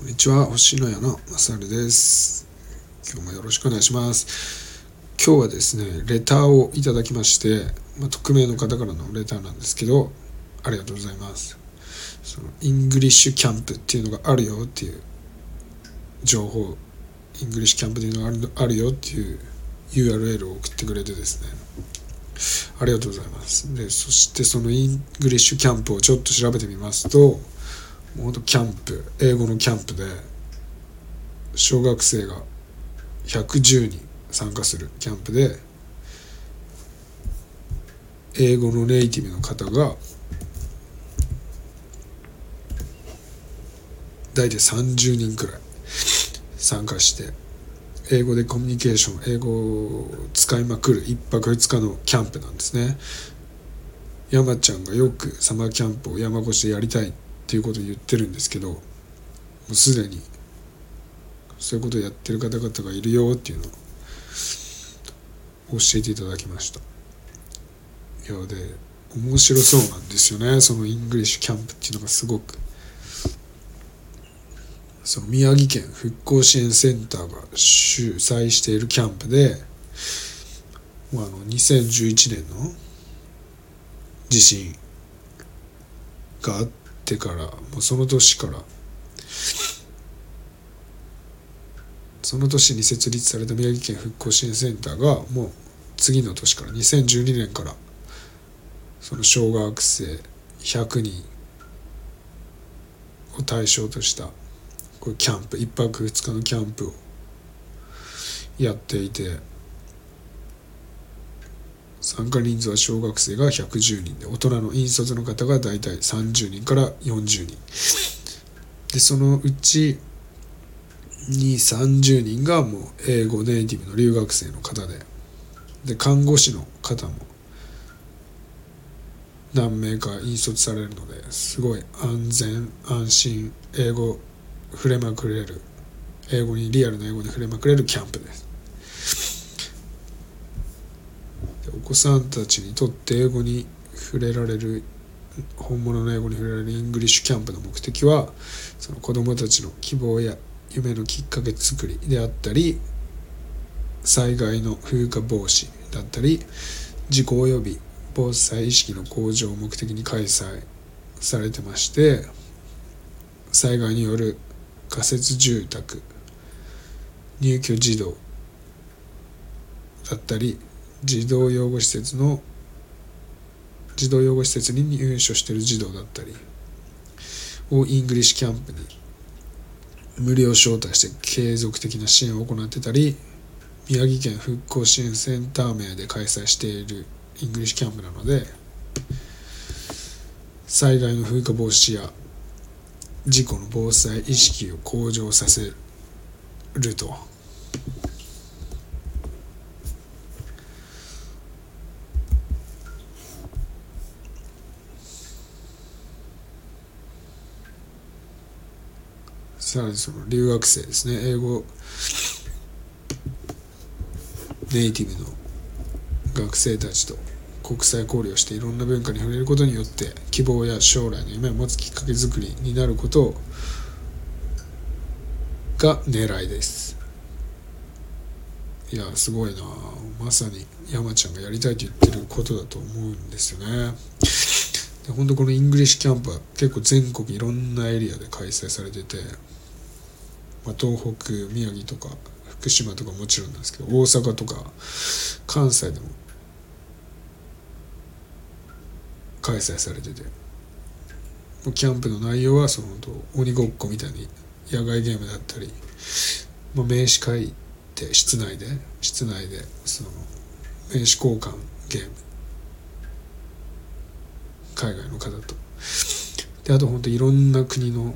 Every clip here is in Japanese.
こんにちは。星野屋のまさるです。今日もよろしくお願いします。今日はですねレターをいただきまして、まあ、匿名の方からのレターなんですけどありがとうございます。そのイングリッシュキャンプっていうのがあるよっていう情報イングリッシュキャンプっていうのがあるあるよっていう URL を送ってくれてですね。ありがとうございます。でそしてそのイングリッシュキャンプをちょっと調べてみますと本当キャンプ英語のキャンプで小学生が110人参加するキャンプで英語のネイティブの方が大体30人くらい参加して英語でコミュニケーション英語を使いまくる1泊2日のキャンプなんですね。山ちゃんがよくサマーキャンプを山越しでやりたいってていうことを言ってるんですけどもうすでにそういうことをやってる方々がいるよっていうのを教えていただきました。いやで面白そうなんですよねそのイングリッシュキャンプっていうのがすごく。その宮城県復興支援センターが主催しているキャンプであの2011年の地震があっててからもうその年から。その年に設立された宮城県復興支援センターがもう次の年から2012年からその小学生100人を対象としたこキャンプ1泊2日のキャンプをやっていて参加人数は小学生が110人で大人の引率の方が大体30人から40人。でそのうちに30人がもう英語ネイティブの留学生の方でで看護師の方も何名か引率されるのですごい安全安心英語触れまくれる英語にリアルな英語に触れまくれるキャンプですお子さんたちにとって英語に触れられる本物の英語に触れられるイングリッシュキャンプの目的はその子どもたちの希望や夢のきっかけ作りであったり災害の風化防止だったり事故及び防災意識の向上を目的に開催されてまして災害による仮設住宅入居児童だったり児童養護施設の児童養護施設に入所している児童だったりをイングリッシュキャンプに無料招待して継続的な支援を行ってたり宮城県復興支援センター名で開催しているイングリッシュキャンプなので災害の風化防止や事故の防災意識を向上させると。さらにその留学生ですね。英語。ネイティブの学生たちと国際交流をしていろんな文化に触れることによって希望や将来の夢を持つきっかけづくりになることが狙いです。いやすごいな。まさに山ちゃんがやりたいと言ってることだと思うんですよね。で本当このイングリッシュキャンプは結構全国いろんなエリアで開催されててまあ、東北宮城とか福島とかもちろんなんですけど大阪とか関西でも開催されててキャンプの内容はその鬼ごっこみたいに野外ゲームだったり、まあ、名刺書いて室内で室内でその名刺交換ゲーム。海外の方と。であと本当いろんな国の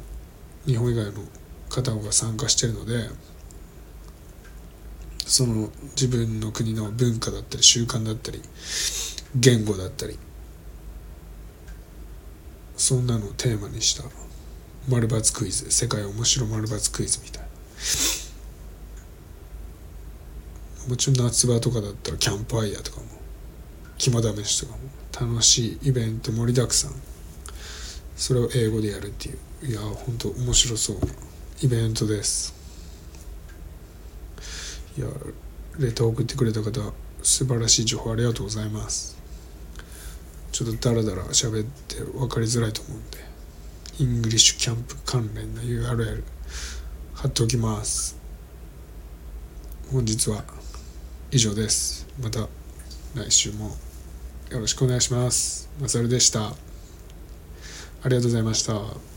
日本以外の方が参加してるのでその自分の国の文化だったり習慣だったり言語だったりそんなのをテーマにした丸抜クイズ世界面白丸抜クイズみたいもちろん夏場とかだったらキャンプファイヤーとかも肝試しとかも楽しいイベント盛りだくさん。それを英語でやるっていう。いや本当面白そう。なイベントです。いやレター送ってくれた方素晴らしい情報ありがとうございます。ちょっとダラダラ喋って分かりづらいと思うんでイングリッシュキャンプ関連の URL 貼っておきます。本日は以上です。また来週もよろしくお願いします。まさるでした。ありがとうございました。